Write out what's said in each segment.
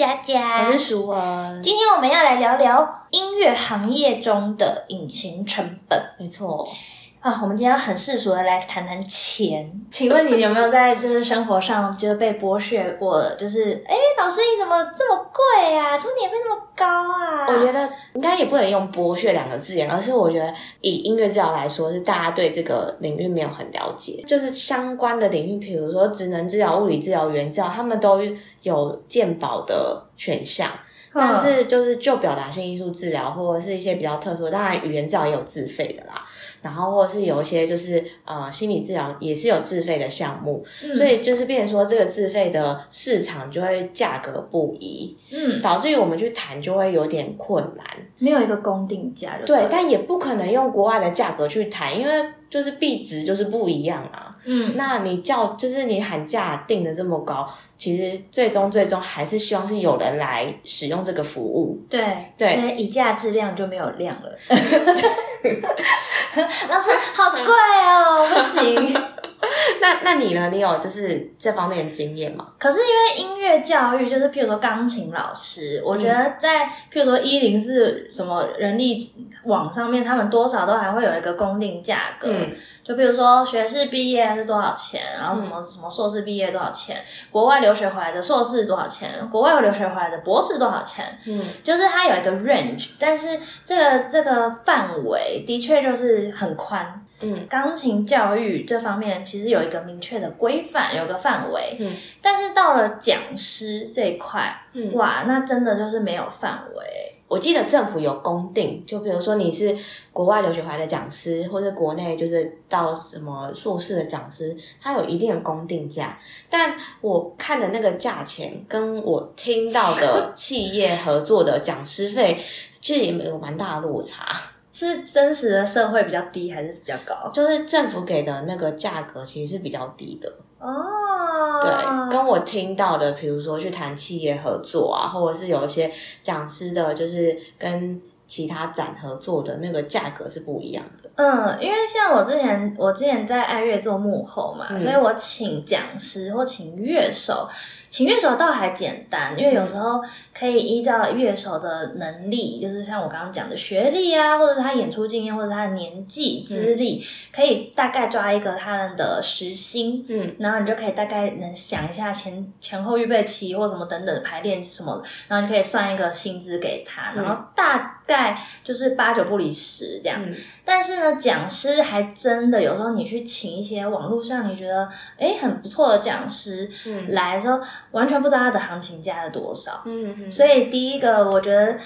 佳佳，我是淑文。今天我们要来聊聊音乐行业中的隐形成本。没错啊，我们今天要很世俗的来谈谈钱。请问你有没有在就是生活上就是被剥削过的？就是哎，老师你怎么这么贵啊？怎么年费那么高啊？我觉得应该也不能用剥削两个字眼，而是我觉得以音乐治疗来说，是大家对这个领域没有很了解，就是相关的领域，比如说职能治疗、物理治疗、原治疗，他们都有鉴保的选项。但是就是就表达性艺术治疗或者是一些比较特殊，当然语言治疗也有自费的啦。然后或者是有一些就是呃心理治疗也是有自费的项目，所以就是变成说这个自费的市场就会价格不一，嗯，导致于我们去谈就会有点困难，没有一个公定价。对，但也不可能用国外的价格去谈，因为就是币值就是不一样啊。嗯，那你叫就是你喊价定的这么高，其实最终最终还是希望是有人来使用这个服务。对对，所以以价质量就没有量了。老师好贵哦，不行。那那你呢？你有就是这方面的经验吗？可是因为音乐教育，就是譬如说钢琴老师，我觉得在譬如说一零四什么人力网上面，他们多少都还会有一个公定价格。就比如说学士毕业是多少钱，然后什么什么硕士毕业多少钱，国外留学回来的硕士多少钱，国外留学回来的博士多少钱，嗯，就是它有一个 range，但是这个这个范围的确就是很宽，嗯，钢琴教育这方面其实有一个明确的规范，有个范围，嗯，但是到了讲师这一块，嗯，哇，那真的就是没有范围。我记得政府有公定，就比如说你是国外留学回来的讲师，或者国内就是到什么硕士的讲师，他有一定的公定价。但我看的那个价钱，跟我听到的企业合作的讲师费，其实也有蛮大的落差。是真实的社会比较低，还是比较高？就是政府给的那个价格其实是比较低的。哦，对，跟我听到的，比如说去谈企业合作啊，或者是有一些讲师的，就是跟其他展合作的那个价格是不一样的。嗯，因为像我之前，我之前在爱乐做幕后嘛，所以我请讲师或请乐手。请乐手倒还简单，因为有时候可以依照乐手的能力，就是像我刚刚讲的学历啊，或者他演出经验，或者他的年纪资历，可以大概抓一个他们的时薪，嗯，然后你就可以大概能想一下前前后预备期或什么等等的排练什么，然后你可以算一个薪资给他，然后大概就是八九不离十这样。但是呢，讲师还真的有时候你去请一些网络上你觉得哎很不错的讲师嗯来的时候。完全不知道它的行情价是多少，嗯，所以第一个我觉得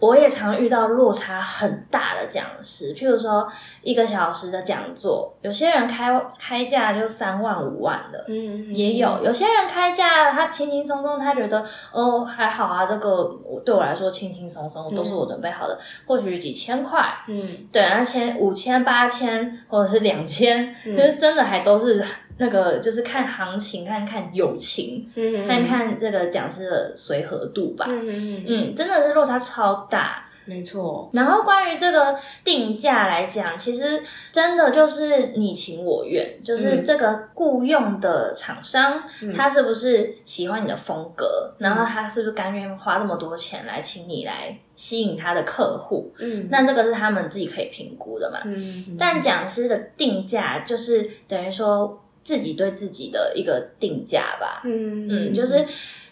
我也常遇到落差很大的讲师，譬如说一个小时的讲座，有些人开开价就三万五万的，嗯，也有，有些人开价他轻轻松松，他觉得哦还好啊，这个对我来说轻轻松松都是我准备好的，或许几千块，嗯，对，那千五千八千或者是两千，可是真的还都是。那个就是看行情，看看友情，看看这个讲师的随和度吧。嗯嗯嗯，真的是落差超大。没错，然后关于这个定价来讲，其实真的就是你情我愿，就是这个雇佣的厂商，他是不是喜欢你的风格，然后他是不是甘愿花那么多钱来请你来吸引他的客户？嗯，那这个是他们自己可以评估的嘛。嗯，但讲师的定价就是等于说自己对自己的一个定价吧。嗯嗯，就是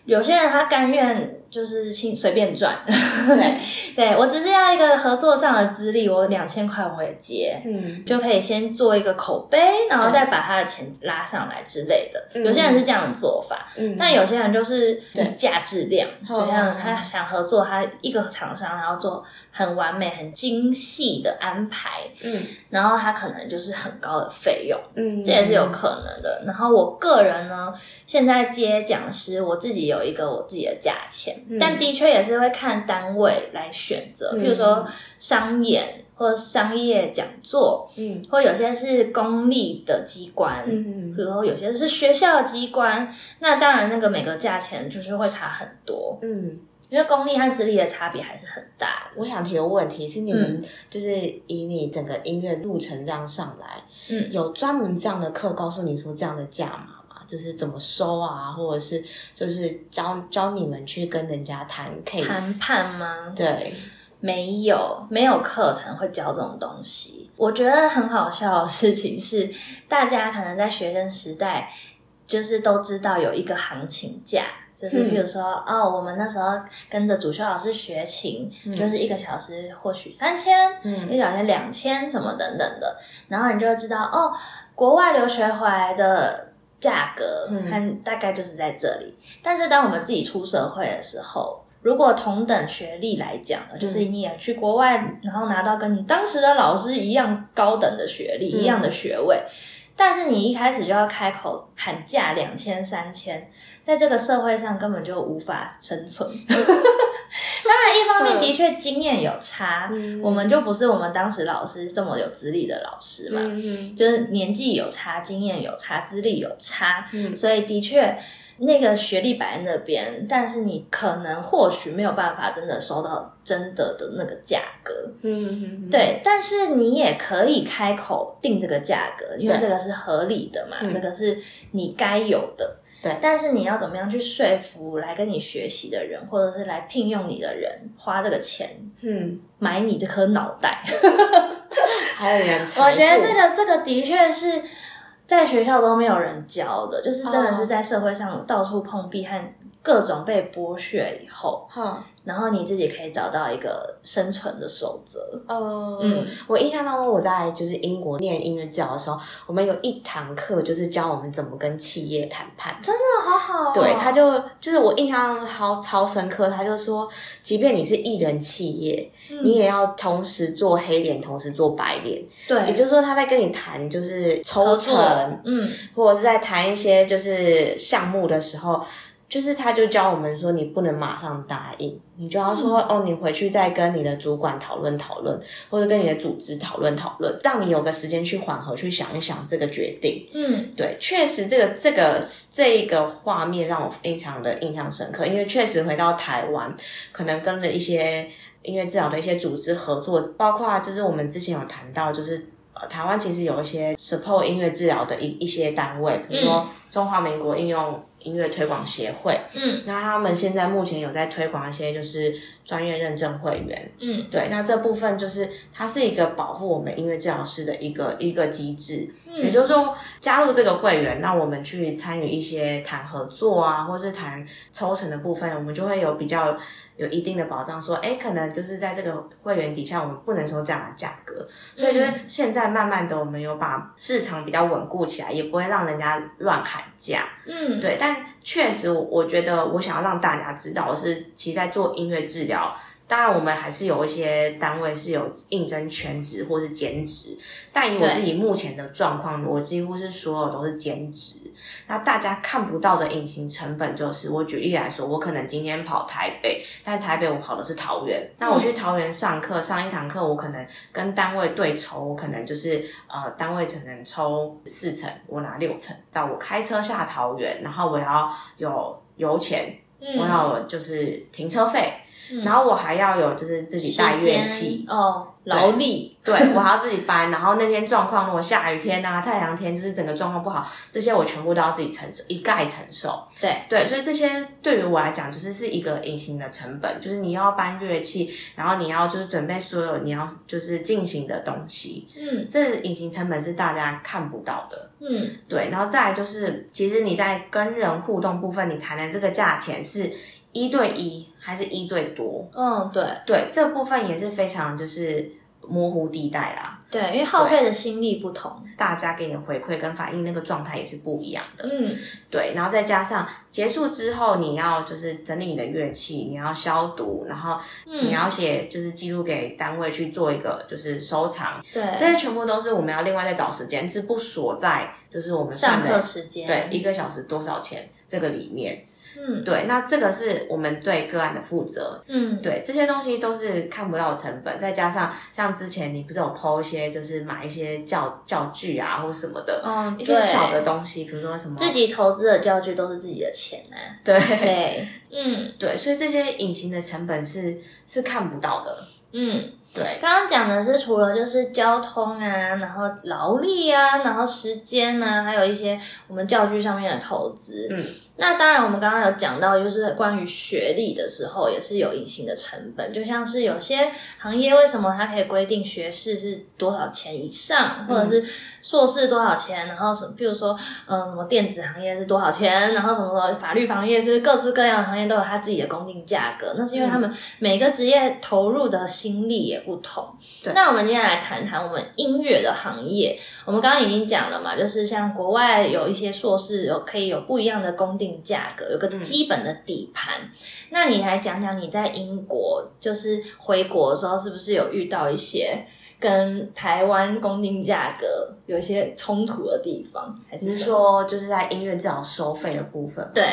有些人他甘愿。就是轻随便赚，对，对我只是要一个合作上的资历，我两千块我也接，嗯，就可以先做一个口碑，然后再把他的钱拉上来之类的。有些人是这样的做法，嗯，但有些人就是就是价质量，就像他想合作，他一个厂商，然后做很完美、很精细的安排，嗯，然后他可能就是很高的费用，嗯，这也是有可能的。然后我个人呢，现在接讲师，我自己有一个我自己的价钱。但的确也是会看单位来选择，比如说商演或者商业讲座，嗯，或有些是公立的机关，嗯，比如说有些是学校的机关，那当然那个每个价钱就是会差很多，嗯，因为公立和私立的差别还是很大。我想提个问题是，你们就是以你整个音乐路程这样上来，嗯，有专门这样的课告诉你说这样的价吗？就是怎么收啊，或者是就是教教你们去跟人家谈 case 谈判吗？对，没有，没有课程会教这种东西。我觉得很好笑的事情是，大家可能在学生时代，就是都知道有一个行情价，就是比如说，哦，我们那时候跟着主修老师学琴，就是一个小时或许三千，嗯一个小时两千，什么等等的，然后你就会知道，哦，国外留学回来的价格，嗯。看大概就是在这里。但是当我们自己出社会的时候，如果同等学历来讲呢，就是你也去国外，然后拿到跟你当时的老师一样高等的学历、一样的学位，但是你一开始就要开口喊价两千、三千，在这个社会上根本就无法生存。当然，一方面的确经验有差，我们就不是我们当时老师这么有资历的老师嘛，嗯。就是年纪有差，经验有差，资历有差，嗯。所以的确那个学历摆在那边，但是你可能或许没有办法真的收到真的的那个价格，嗯嗯，对，但是你也可以开口定这个价格，因为对。这个是合理的嘛，嗯。这个是你该有的。对。但是你要怎么样去说服来跟你学习的人，或者是来聘用你的人，花这个钱嗯，买你这颗脑袋？还有人 我觉得富这个这个的确是在学校都没有人教的，就是真的哦是在社会上到处碰壁和各种被剥削以后，哼。然后你自己可以找到一个生存的守则。呃，嗯我印象当中，我在就是英国念音乐治疗的时候，我们有一堂课就是教我们怎么跟企业谈判。真的好好、哦，对，他就就是我印象超超深刻，他就说，即便你是艺人企业，你也要同时做黑脸，同时做白脸。对，也就是说，他在跟你谈就是抽成，嗯，或者是在谈一些就是项目的时候，就是他就教我们说，你不能马上答应，你就要说、嗯哦，你回去再跟你的主管讨论讨论，或者跟你的组织讨论讨论，让你有个时间去缓和，去想一想这个决定。嗯，对，确实这个这个这一个画面让我非常的印象深刻，因为确实回到台湾，可能跟了一些音乐治疗的一些组织合作，包括就是我们之前有谈到，就是。呃，台湾其实有一些 support 音乐治疗的一一些单位，比如说中华民国应用音乐推广协会，嗯，那他们现在目前有在推广一些就是专业认证会员，嗯，对，那这部分就是它是一个保护我们音乐治疗师的一个一个机制，嗯。也就是说加入这个会员，那我们去参与一些谈合作啊，或是谈抽成的部分，我们就会有比较有一定的保障，说，哎，可能就是在这个会员底下，我们不能收这样的价格，所以就是现在慢慢的，我们有把市场比较稳固起来，也不会让人家乱喊价，嗯，对，但确实，我觉得我想要让大家知道我是，其实在做音乐治疗，当然我们还是有一些单位是有应征全职或是兼职，但以我自己目前的状况，我几乎是所有都是兼职。那大家看不到的隐形成本就是，我举例来说，我可能今天跑台北，但台北我跑的是桃园，那我去桃园上课，上一堂课，我可能跟单位对抽，我可能就是呃，单位可能抽四成，我拿六成，到我开车下桃园，然后我要有油钱，嗯。我要就是停车费，然后我还要有就是自己带乐器。哦，劳力，对我还要自己搬，然后那天状况如果下雨天啊、太阳天，就是整个状况不好，这些我全部都要自己承受，一概承受。对，对，所以这些对于我来讲，就是是一个隐形的成本，就是你要搬乐器，然后你要就是准备所有你要就是进行的东西，嗯。这隐形成本是大家看不到的。嗯，对，然后再来就是，其实你在跟人互动部分，你谈的这个价钱是一对一还是一对多？嗯，对对，这部分也是非常就是模糊地带啦。对，因为耗费的心力不同，大家给你的回馈跟反应那个状态也是不一样的。嗯对，然后再加上结束之后，你要就是整理你的乐器，你要消毒，然后你要写就是记录给单位去做一个就是收藏，对，这些全部都是我们要另外再找时间，是不锁在就是我们上课时间，对，一个小时多少钱这个里面。嗯对，那这个是我们对个案的负责。嗯，对，这些东西都是看不到的成本，再加上像之前你不是有抛一些，就是买一些教教具啊或什么的，嗯，一些小的东西，比如说什么自己投资的教具都是自己的钱啊，对对，嗯对，所以这些隐形的成本是是看不到的。嗯，对，刚刚讲的是除了就是交通啊，然后劳力啊，然后时间啊，还有一些我们教具上面的投资。嗯，那当然我们刚刚有讲到，就是关于学历的时候，也是有隐形的成本。就像是有些行业为什么它可以规定学士是多少钱以上，或者是硕士多少钱，然后什，比如说，嗯，什么电子行业是多少钱，然后什么什么法律行业是各式各样的行业都有它自己的公定价格。那是因为他们每个职业投入的心力也不同。那我们今天来谈谈我们音乐的行业。我们刚刚已经讲了嘛，就是像国外有一些硕士有可以有不一样的公定价格，有个基本的底盘。那你来讲讲你在英国，就是回国的时候，是不是有遇到一些？跟台湾公定价格有一些冲突的地方，还是说就是在音乐治疗收费的部分？对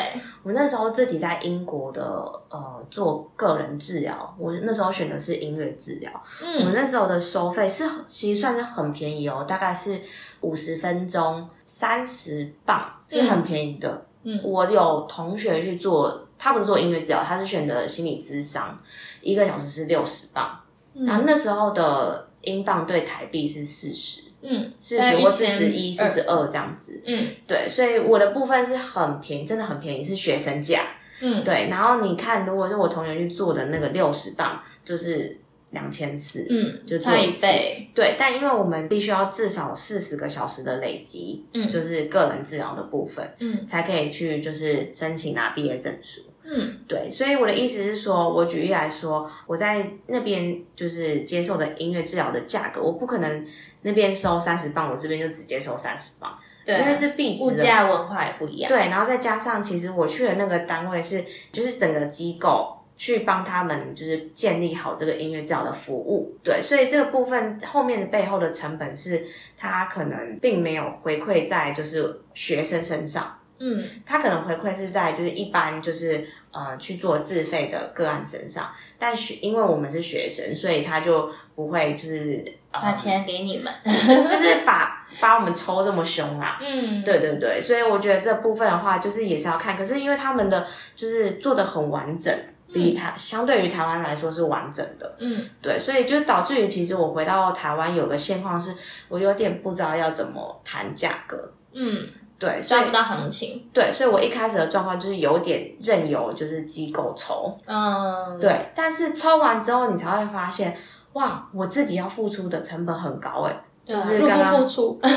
我那时候自己在英国的呃做个人治疗，我那时候选的是音乐治疗。嗯，我那时候的收费是其实算是很便宜哦，大概是五十分钟三十磅，是很便宜的。嗯，我有同学去做，他不是做音乐治疗，他是选择心理咨商，一个小时是六十磅。然后那时候的。英镑对台币是四十，嗯，四十或四十一、四十二这样子，嗯，对，所以我的部分是很便宜，真的很便宜，是学生价，嗯，对。然后你看，如果是我同学去做的那个六十磅，就是两千四，嗯，就差一倍，对。但因为我们必须要至少四十个小时的累积，嗯，就是个人治疗的部分，嗯，才可以去就是申请拿毕业证书。嗯，对，所以我的意思是说，我举例来说，我在那边就是接受的音乐治疗的价格，我不可能那边收三十磅，我这边就直接收三十磅，对，因为这币物价文化也不一样。对，然后再加上，其实我去的那个单位是，就是整个机构去帮他们，就是建立好这个音乐治疗的服务。对，所以这个部分后面的背后的成本是，他可能并没有回馈在就是学生身上。嗯，他可能回馈是在就是一般就是呃去做自费的个案身上，但学因为我们是学生，所以他就不会就是把钱给你们，就是把把我们抽这么凶啊。嗯，对对对，所以我觉得这部分的话，就是也是要看，可是因为他们的就是做的很完整，比台相对于台湾来说是完整的。嗯，对，所以就导致于其实我回到台湾有个现况是，我有点不知道要怎么谈价格。嗯。对，抓不到行情。对，所以我一开始的状况就是有点任由就是机构抽，嗯，对。但是抽完之后，你才会发现，哇，我自己要付出的成本很高哎，就是刚刚。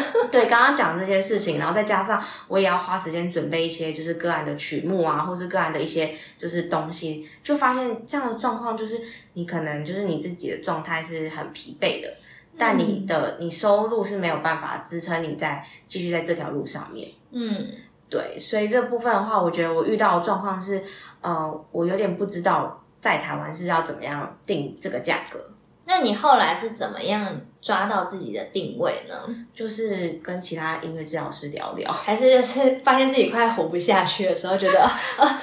对，刚刚讲这些事情，然后再加上我也要花时间准备一些就是个案的曲目啊，或是个案的一些就是东西，就发现这样的状况就是你可能就是你自己的状态是很疲惫的。但你的你收入是没有办法支撑你在继续在这条路上面，嗯，对，所以这部分的话，我觉得我遇到的状况是，呃，我有点不知道在台湾是要怎么样定这个价格。那你后来是怎么样？抓到自己的定位呢，就是跟其他音乐治疗师聊聊，还是就是发现自己快活不下去的时候，觉得 啊，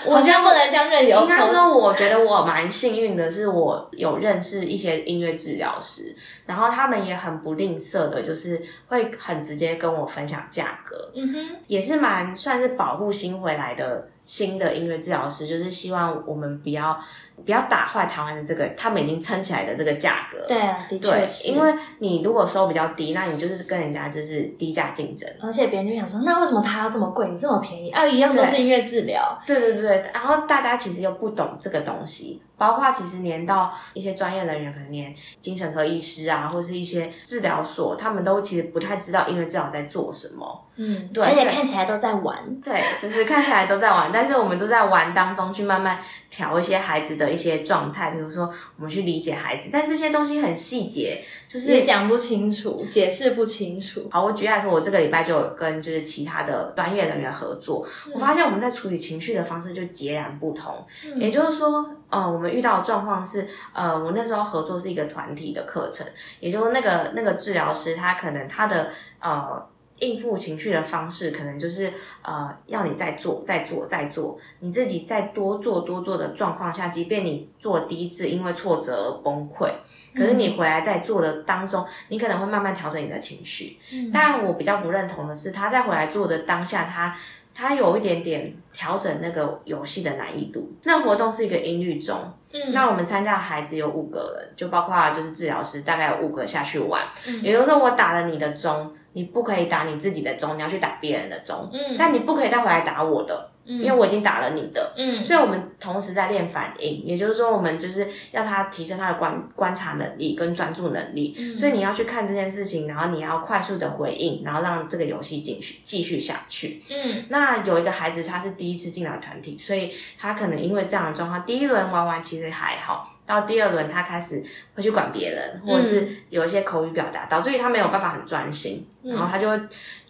好像不能这样任由。应该说，我觉得我蛮幸运的，是我有认识一些音乐治疗师，然后他们也很不吝啬的，就是会很直接跟我分享价格。嗯哼，也是蛮算是保护新回来的新的音乐治疗师，就是希望我们不要不要打坏台湾的这个他们已经撑起来的这个价格。对啊，的确是，因为你。你如果收比较低，那你就是跟人家就是低价竞争，而且别人就想说，那为什么他要这么贵，你这么便宜啊？一样都是音乐治疗，对对对，然后大家其实又不懂这个东西。包括其实连到一些专业人员，可能连精神科医师啊，或是一些治疗所，他们都其实不太知道音乐治疗在做什么。嗯，对，而且看起来都在玩。对，就是看起来都在玩，但是我们都在玩当中去慢慢调一些孩子的一些状态，比如说我们去理解孩子，但这些东西很细节，就是也讲不清楚，解释不清楚。好，我举例来说，我这个礼拜就有跟就是其他的专业人员合作，我发现我们在处理情绪的方式就截然不同。也就是说，呃，我们遇到的状况是，呃，我那时候合作是一个团体的课程，也就是那个那个治疗师他可能他的呃。应付情绪的方式，可能就是呃，要你再做、再做、再做，你自己再多做多做的状况下，即便你做第一次因为挫折而崩溃，可是你回来再做的当中，你可能会慢慢调整你的情绪。但我比较不认同的是，他在回来做的当下，他它有一点点调整那个游戏的难易度。那活动是一个音律钟，嗯，那我们参加的孩子有五个人，就包括就是治疗师，大概有五个下去玩。也就是说，我打了你的钟，你不可以打你自己的钟，你要去打别人的钟，嗯，但你不可以再回来打我的。因为我已经打了你的，嗯，所以我们同时在练反应，也就是说，我们就是要他提升他的观观察能力跟专注能力，所以你要去看这件事情，然后你要快速的回应，然后让这个游戏继续继续下去。嗯，那有一个孩子他是第一次进来团体，所以他可能因为这样的状况，第一轮玩完其实还好。到第二轮，他开始会去管别人，或者是有一些口语表达，导致于他没有办法很专心，然后他就会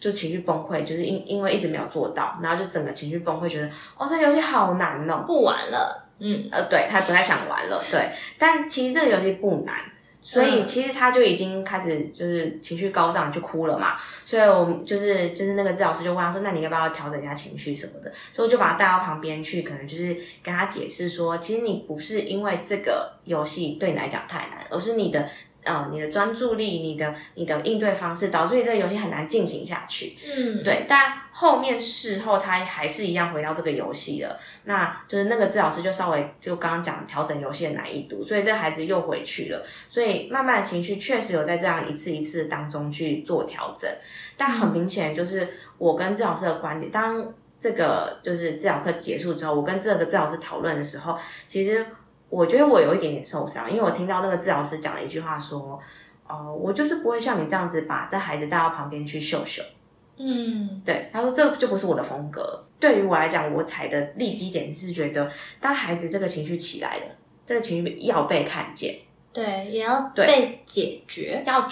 就情绪崩溃，就是因因为一直没有做到，然后就整个情绪崩溃，觉得哦，这游戏好难哦，不玩了，嗯，呃，对他不太想玩了，对，但其实这个游戏不难。所以其实他就已经开始就是情绪高涨就哭了嘛，所以我们就是就是那个治疗师就问他说，那你要不要调整一下情绪什么的？所以我就把他带到旁边去，可能就是跟他解释说，其实你不是因为这个游戏对你来讲太难，而是你的。呃，你的专注力，你的你的应对方式，导致于这个游戏很难进行下去。嗯，对。但后面事后他还是一样回到这个游戏了，那就是那个治疗师就稍微就刚刚讲调整游戏的难易度，所以这孩子又回去了。所以慢慢的情绪确实有在这样一次一次当中去做调整。但很明显就是我跟治疗师的观点，当这个就是治疗课结束之后，我跟这个治疗师讨论的时候，其实。我觉得我有一点点受伤，因为我听到那个治疗师讲了一句话，说：“哦，我就是不会像你这样子把这孩子带到旁边去秀秀。”嗯，对，他说这就不是我的风格。对于我来讲，我踩的立基点是觉得，当孩子这个情绪起来了，这个情绪要被看见，对，也要被解决，要。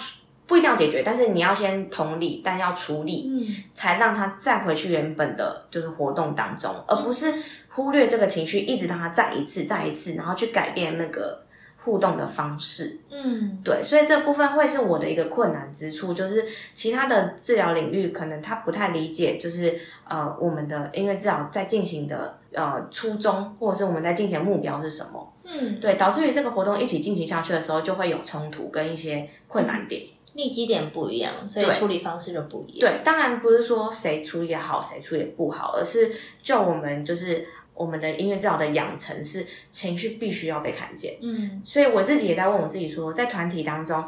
不一定要解决，但是你要先同理，但要处理，才让他再回去原本的就是活动当中，而不是忽略这个情绪，一直让他再一次、再一次，然后去改变那个互动的方式。嗯，对，所以这部分会是我的一个困难之处，就是其他的治疗领域可能他不太理解，就是呃，我们的音乐治疗在进行的呃初衷，或者是我们在进行的目标是什么？嗯，对，导致于这个活动一起进行下去的时候，就会有冲突跟一些困难点。立基点不一样，所以处理方式就不一样。对，当然不是说谁处理好谁处理不好，而是就我们就是我们的音乐治疗的养成是情绪必须要被看见。嗯，所以我自己也在问我自己说，在团体当中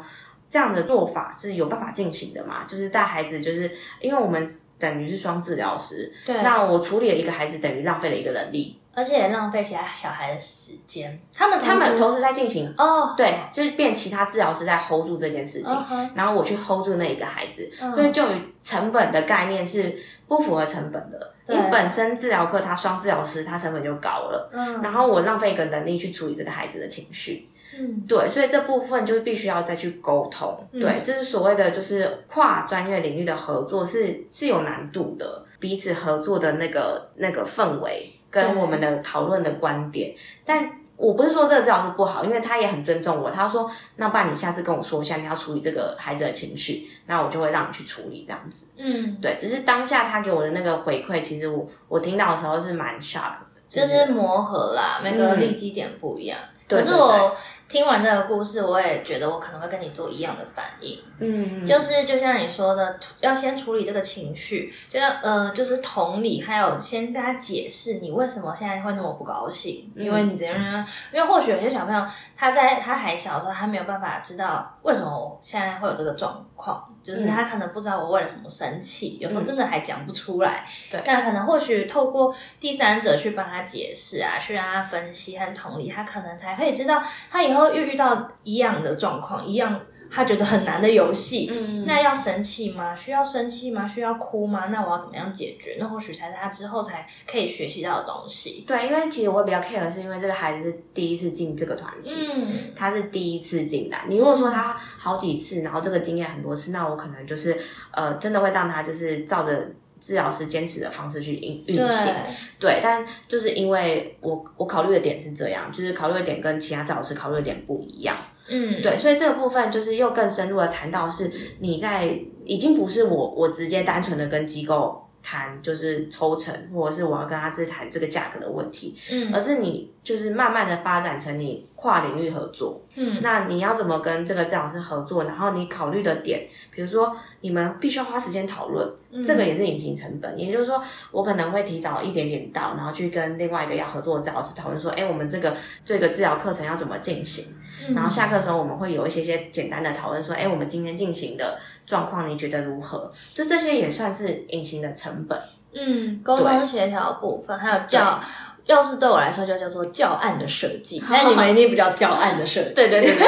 这样的做法是有办法进行的吗？就是带孩子，就是因为我们等于是双治疗师，对，那我处理了一个孩子，等于浪费了一个能力。而且也浪费其他小孩的时间，他们他们同时在进行哦，对，就是变其他治疗师在 hold 住这件事情，然后我去 hold 住那一个孩子，所以就成本的概念是不符合成本的。因为本身治疗课他双治疗师，他成本就高了，嗯，然后我浪费一个能力去处理这个孩子的情绪，嗯，对，所以这部分就必须要再去沟通，对，这是所谓的就是跨专业领域的合作是是有难度的，彼此合作的那个那个氛围。跟我们的讨论的观点，但我不是说这个治疗师不好，因为他也很尊重我。他说：“那不然你下次跟我说一下，你要处理这个孩子的情绪，那我就会让你去处理这样子。”嗯，对，只是当下他给我的那个回馈，其实我我听到的时候是蛮 shock 的，就是磨合啦，每个立基点不一样。可是我。听完这个故事，我也觉得我可能会跟你做一样的反应，嗯，就是就像你说的，要先处理这个情绪，就像呃，就是同理，还有先跟他解释你为什么现在会那么不高兴，因为你怎样呢？因为或许有些小朋友他在他还小的时候，他没有办法知道为什么现在会有这个状况，就是他可能不知道我为了什么生气，有时候真的还讲不出来。对，那可能或许透过第三者去帮他解释啊，去让他分析和同理，他可能才可以知道他以。后又遇到一样的状况，一样他觉得很难的游戏，那要生气吗？需要生气吗？需要哭吗？那我要怎么样解决？那或许才是他之后才可以学习到的东西。对，因为其实我比较 care 的是，因为这个孩子是第一次进这个团体，嗯，他是第一次进来。你如果说他好几次，然后这个经验很多次，那我可能就是呃，真的会让他就是照着。治疗师坚持的方式去运运行，对，但就是因为我我考虑的点是这样，就是考虑的点跟其他治疗师考虑的点不一样，嗯，对，所以这个部分就是又更深入的谈到是你在已经不是我我直接单纯的跟机构谈就是抽成，或者是我要跟他去谈这个价格的问题，嗯，而是你就是慢慢的发展成你跨领域合作。嗯，那你要怎么跟这个治疗师合作？然后你考虑的点，比如说你们必须要花时间讨论，这个也是隐形成本。也就是说，我可能会提早一点点到，然后去跟另外一个要合作的治疗师讨论说，哎，我们这个这个治疗课程要怎么进行？然后下课的时候我们会有一些些简单的讨论，说，哎，我们今天进行的状况你觉得如何？就这些也算是隐形的成本。嗯，沟通协调部分还有教。要是对我来说，就叫做教案的设计。那你们一定不叫教案的设计。对对对对，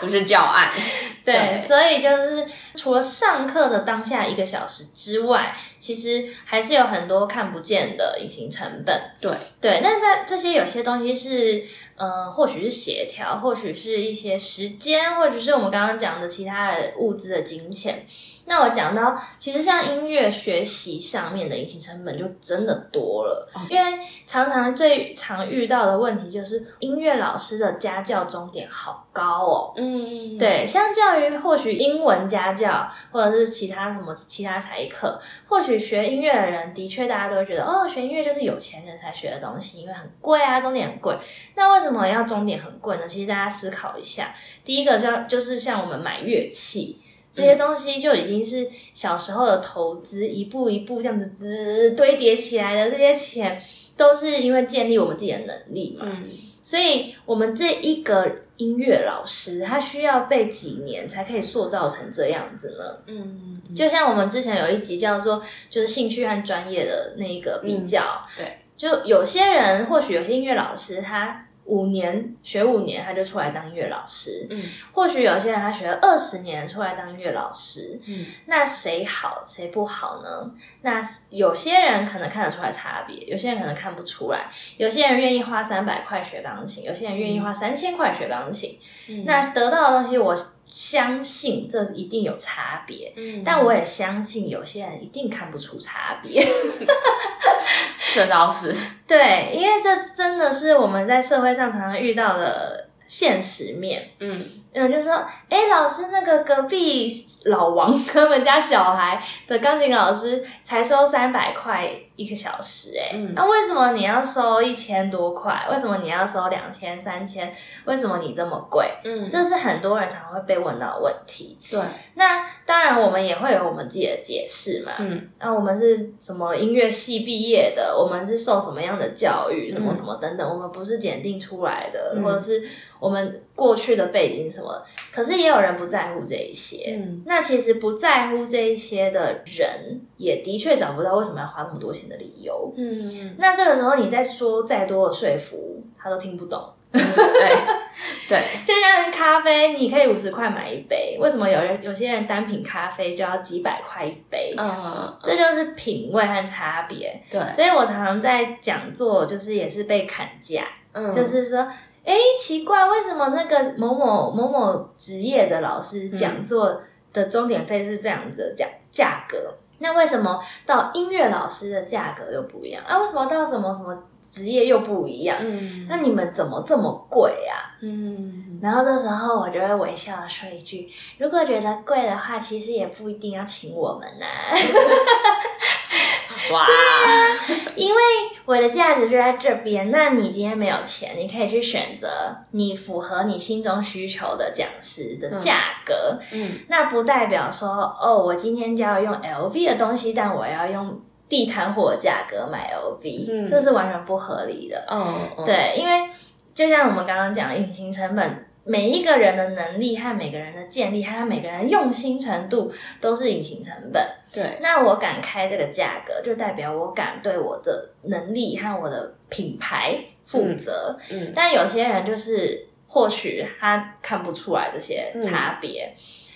不是教案。对，所以就是除了上课的当下一个小时之外，其实还是有很多看不见的隐形成本。对对，那在这些有些东西是，呃，或许是协调，或许是一些时间，或者是我们刚刚讲的其他的物资的金钱。那我讲到，其实像音乐学习上面的隐形成本就真的多了，因为常常最常遇到的问题就是音乐老师的家教终点好高哦。嗯，对，相较于或许英文家教或者是其他什么其他才艺课，或许学音乐的人的确大家都会觉得，哦，学音乐就是有钱人才学的东西，因为很贵啊，终点很贵。那为什么要终点很贵呢？其实大家思考一下，第一个就就是像我们买乐器。这些东西就已经是小时候的投资，一步一步这样子堆叠起来的。这些钱都是因为建立我们自己的能力嘛。嗯，所以我们这一个音乐老师，他需要背几年才可以塑造成这样子呢？嗯，就像我们之前有一集叫做“就是兴趣和专业的那个比较”，对，就有些人或许有些音乐老师他。五年学五年，他就出来当音乐老师。嗯，或许有些人他学了二十年出来当音乐老师。嗯，那谁好谁不好呢？那有些人可能看得出来差别，有些人可能看不出来。有些人愿意花三百块学钢琴，有些人愿意花三千块学钢琴。那得到的东西，我相信这一定有差别。嗯，但我也相信有些人一定看不出差别。这倒是对，因为这真的是我们在社会上常常遇到的现实面。嗯嗯，就说，哎，老师，那个隔壁老王 他们家小孩的钢琴老师才收三百块。一个小时哎，那为什么你要收一千多块？为什么你要收两千、三千？为什么你这么贵？嗯，这是很多人常常会被问到的问题。对，那当然我们也会有我们自己的解释嘛。嗯，那我们是什么音乐系毕业的？我们是受什么样的教育？什么什么等等？我们不是检定出来的，或者是我们过去的背景什么？可是也有人不在乎这一些。嗯，那其实不在乎这一些的人，也的确找不到为什么要花那么多钱。的理由，嗯，那这个时候你再说再多的说服，他都听不懂。对对，就像咖啡，你可以五十块买一杯，为什么有人有些人单品咖啡就要几百块一杯？嗯，这就是品味和差别。对，所以我常常在讲座，就是也是被砍价，嗯，就是说，哎，奇怪，为什么那个某某某某职业的老师讲座的终点费是这样子的价价格？那为什么到音乐老师的价格又不一样啊？为什么到什么什么职业又不一样？嗯，那你们怎么这么贵啊？嗯，然后这时候我就会微笑的说一句：如果觉得贵的话，其实也不一定要请我们呐。哇，对啊，因为我的价值就在这边。那你今天没有钱，你可以去选择你符合你心中需求的讲师的价格。嗯，那不代表说哦，我今天就要用 LV 的东西，但我要用地摊货价格买 LV，这是完全不合理的。哦，对，因为就像我们刚刚讲，隐形成本。每一个人的能力和每个人的建立，还有每个人用心程度，都是隐形成本。对，那我敢开这个价格，就代表我敢对我的能力和我的品牌负责。嗯，但有些人就是或许他看不出来这些差别。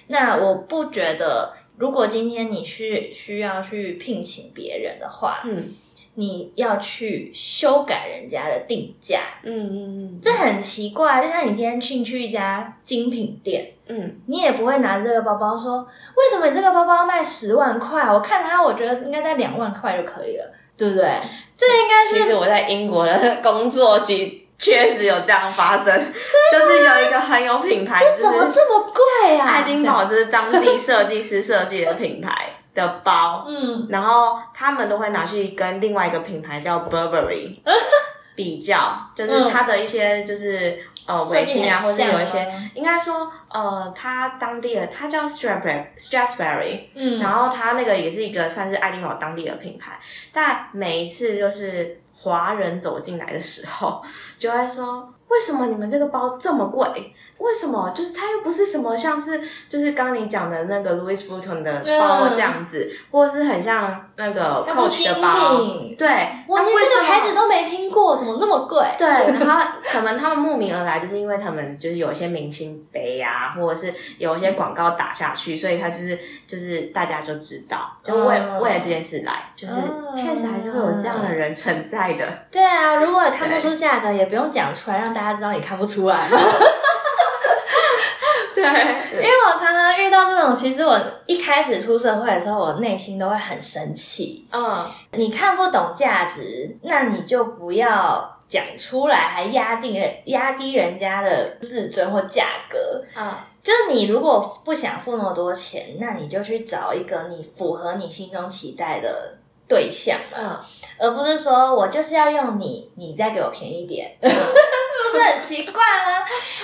那我不觉得，如果今天你是需要去聘请别人的话，嗯。你要去修改人家的定价，嗯嗯嗯，这很奇怪。就像你今天进去一家精品店，嗯，你也不会拿着这个包包说，为什么你这个包包卖十万块？我看它，我觉得应该在两万块就可以了，对不对？这应该是。其实我在英国的工作局确实有这样发生，就是有一个很有品牌，这怎么这么贵啊？爱丁堡这是当地设计师设计的品牌。的包，嗯，然后他们都会拿去跟另外一个品牌叫 Burberry，比较，就是它的一些就是呃围巾啊，或者有一些应该说呃，它当地的它叫 strawberry strawberry，嗯，然后它那个也是一个算是爱丁堡当地的品牌，但每一次就是华人走进来的时候，就会说为什么你们这个包这么贵？为什么？就是它又不是什么像是就是刚你讲的那个 Louis Vuitton 的包这样子，或者是很像那个 Coach 的包，对，我连这个牌子都没听过，怎么那么贵？对，然后可能他们慕名而来，就是因为他们就是有一些明星杯啊，或者是有一些广告打下去，所以他就是就是大家就知道，就为为了这件事来，就是确实还是会有这样的人存在的。对啊，如果看不出价格，也不用讲出来，让大家知道你看不出来。对，因为我常常遇到这种，其实我一开始出社会的时候，我内心都会很生气。嗯，你看不懂价值，那你就不要讲出来，还压低人压低人家的自尊或价格。嗯，就你如果不想付那么多钱，那你就去找一个你符合你心中期待的。对象嘛，而不是说我就是要用你，你再给我便宜点，不是很奇怪吗？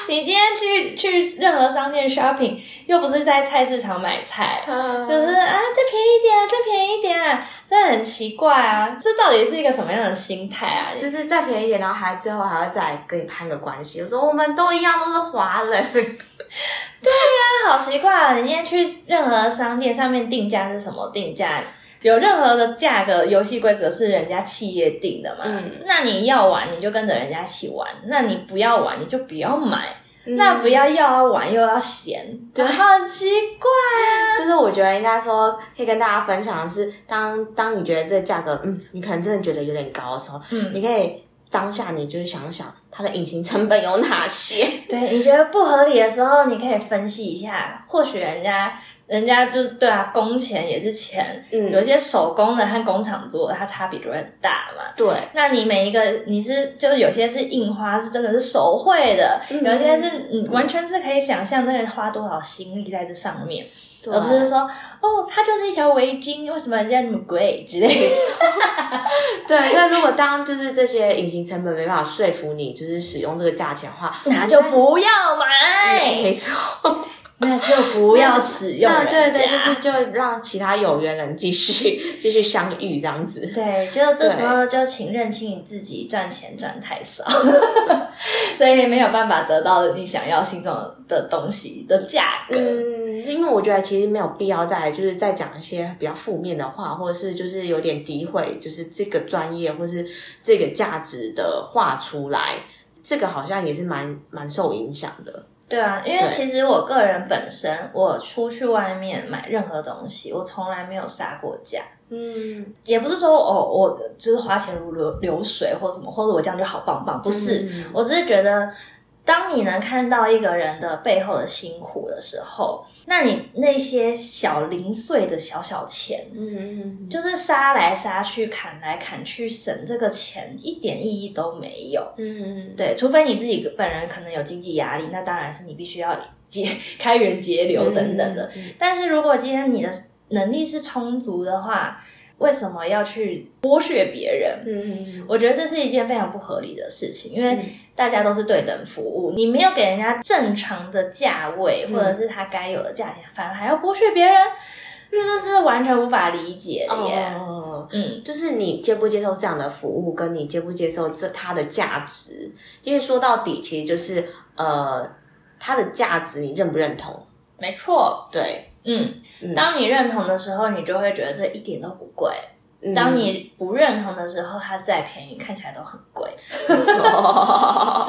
你今天去去任何商店 shopping，又不是在菜市场买菜，就是啊，再便宜点，再便宜点，这很奇怪啊！这到底是一个什么样的心态啊？就是再便宜点，然后还最后还要再跟你攀个关系，我说我们都一样，都是华人。对呀，好奇怪啊！你今天去任何商店上面定价是什么定价？有任何的价格游戏规则是人家企业定的嘛？嗯那你要玩你就跟着人家一起玩，那你不要玩你就不要买，那不要又要玩又要嫌，好奇怪啊！就是我觉得应该说可以跟大家分享的是，当当你觉得这个价格嗯，你可能真的觉得有点高的时候，嗯，你可以当下你就是想想它的隐形成本有哪些。对，你觉得不合理的时候，你可以分析一下，或许人家。人家就是对啊，工钱也是钱，嗯，有些手工的和工厂做的，它差别就会很大嘛。对，那你每一个你是就是有些是印花，是真的是手绘的，有些是嗯完全是可以想象那人花多少心力在这上面，而不是说哦，它就是一条围巾，为什么人家那么贵之类的。对，所以如果当就是这些隐形成本没办法说服你，就是使用这个价钱的话，那就不要买。没错。那就不要使用对对，就是就让其他有缘人继续继续相遇这样子。对，就这时候就请认清你自己赚钱赚太少，所以没有办法得到你想要心中的东西的价格。嗯，因为我觉得其实没有必要再就是再讲一些比较负面的话，或者是就是有点诋毁，就是这个专业或是这个价值的话出来，这个好像也是蛮蛮受影响的。对啊，因为其实我个人本身，我出去外面买任何东西，我从来没有杀过价。嗯，也不是说哦，我就是花钱如流流水或什么，或者我这样就好棒棒，不是，我只是觉得。当你能看到一个人的背后的辛苦的时候，那你那些小零碎的小小钱，嗯，就是杀来杀去、砍来砍去，省这个钱一点意义都没有。嗯，对，除非你自己本人可能有经济压力，那当然是你必须要节 开源节流等等的。但是如果今天你的能力是充足的话，为什么要去剥削别人？嗯，我觉得这是一件非常不合理的事情，因为大家都是对等服务，你没有给人家正常的价位，或者是他该有的价钱，反而还要剥削别人，这是完全无法理解的耶。嗯，就是你接不接受这样的服务，跟你接不接受这它的价值，因为说到底，其实就是呃，它的价值你认不认同？没错，对。嗯，当你认同的时候，你就会觉得这一点都不贵；当你不认同的时候，它再便宜，看起来都很贵。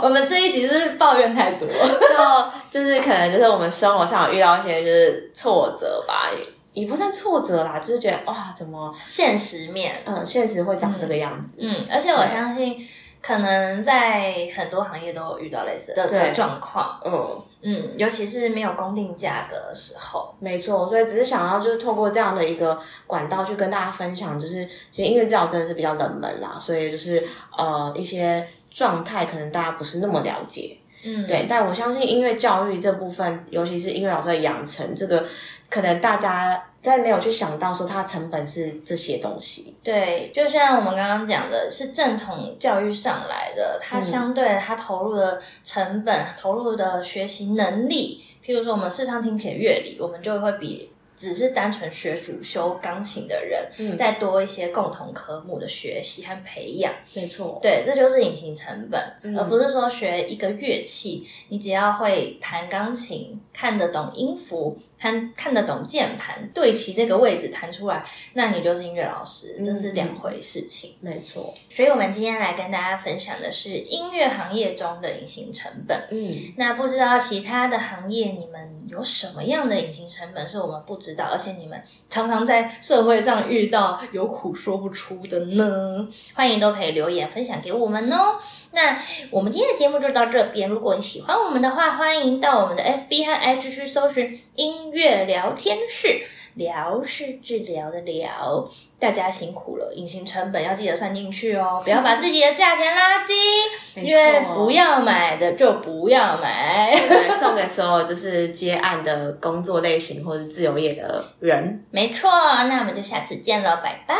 我们这一集是抱怨太多，就就是可能就是我们生活上有遇到一些就是挫折吧，也不算挫折啦，就是觉得哇，怎么现实面？嗯，现实会长这个样子。嗯，而且我相信。可能在很多行业都有遇到类似的状况，嗯嗯，尤其是没有公定价格的时候，没错。所以只是想要就是透过这样的一个管道去跟大家分享，就是其实音乐治疗真的是比较冷门啦，所以就是呃一些状态可能大家不是那么了解。嗯，对。但我相信音乐教育这部分，尤其是音乐老师的养成，这个可能大家在没有去想到说它的成本是这些东西。对，就像我们刚刚讲的，是正统教育上来的，它相对它投入的成本、投入的学习能力，譬如说我们视唱听写乐理，我们就会比。只是单纯学主修钢琴的人，再多一些共同科目的学习和培养，没错，对，这就是隐形成本，而不是说学一个乐器，你只要会弹钢琴，看得懂音符。弹看得懂键盘，对齐那个位置弹出来，那你就是音乐老师，这是两回事情。没错，所以我们今天来跟大家分享的是音乐行业中的隐形成本。嗯，那不知道其他的行业你们有什么样的隐形成本是我们不知道，而且你们常常在社会上遇到有苦说不出的呢？欢迎都可以留言分享给我们哦。那我们今天的节目就到这边。如果你喜欢我们的话，欢迎到我们的 FB 和 IG 去搜寻“音乐聊天室”，聊是治疗的聊。大家辛苦了，隐形成本要记得算进去哦，不要把自己的价钱拉低，因为不要买的就不要买。送给所有就是接案的工作类型或者自由业的人。没错，那我们就下次见了，拜拜。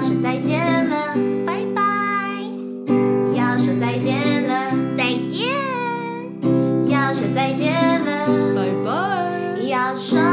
要说再见了，拜拜。要说再见了，再见。要说再见了，拜拜。要说。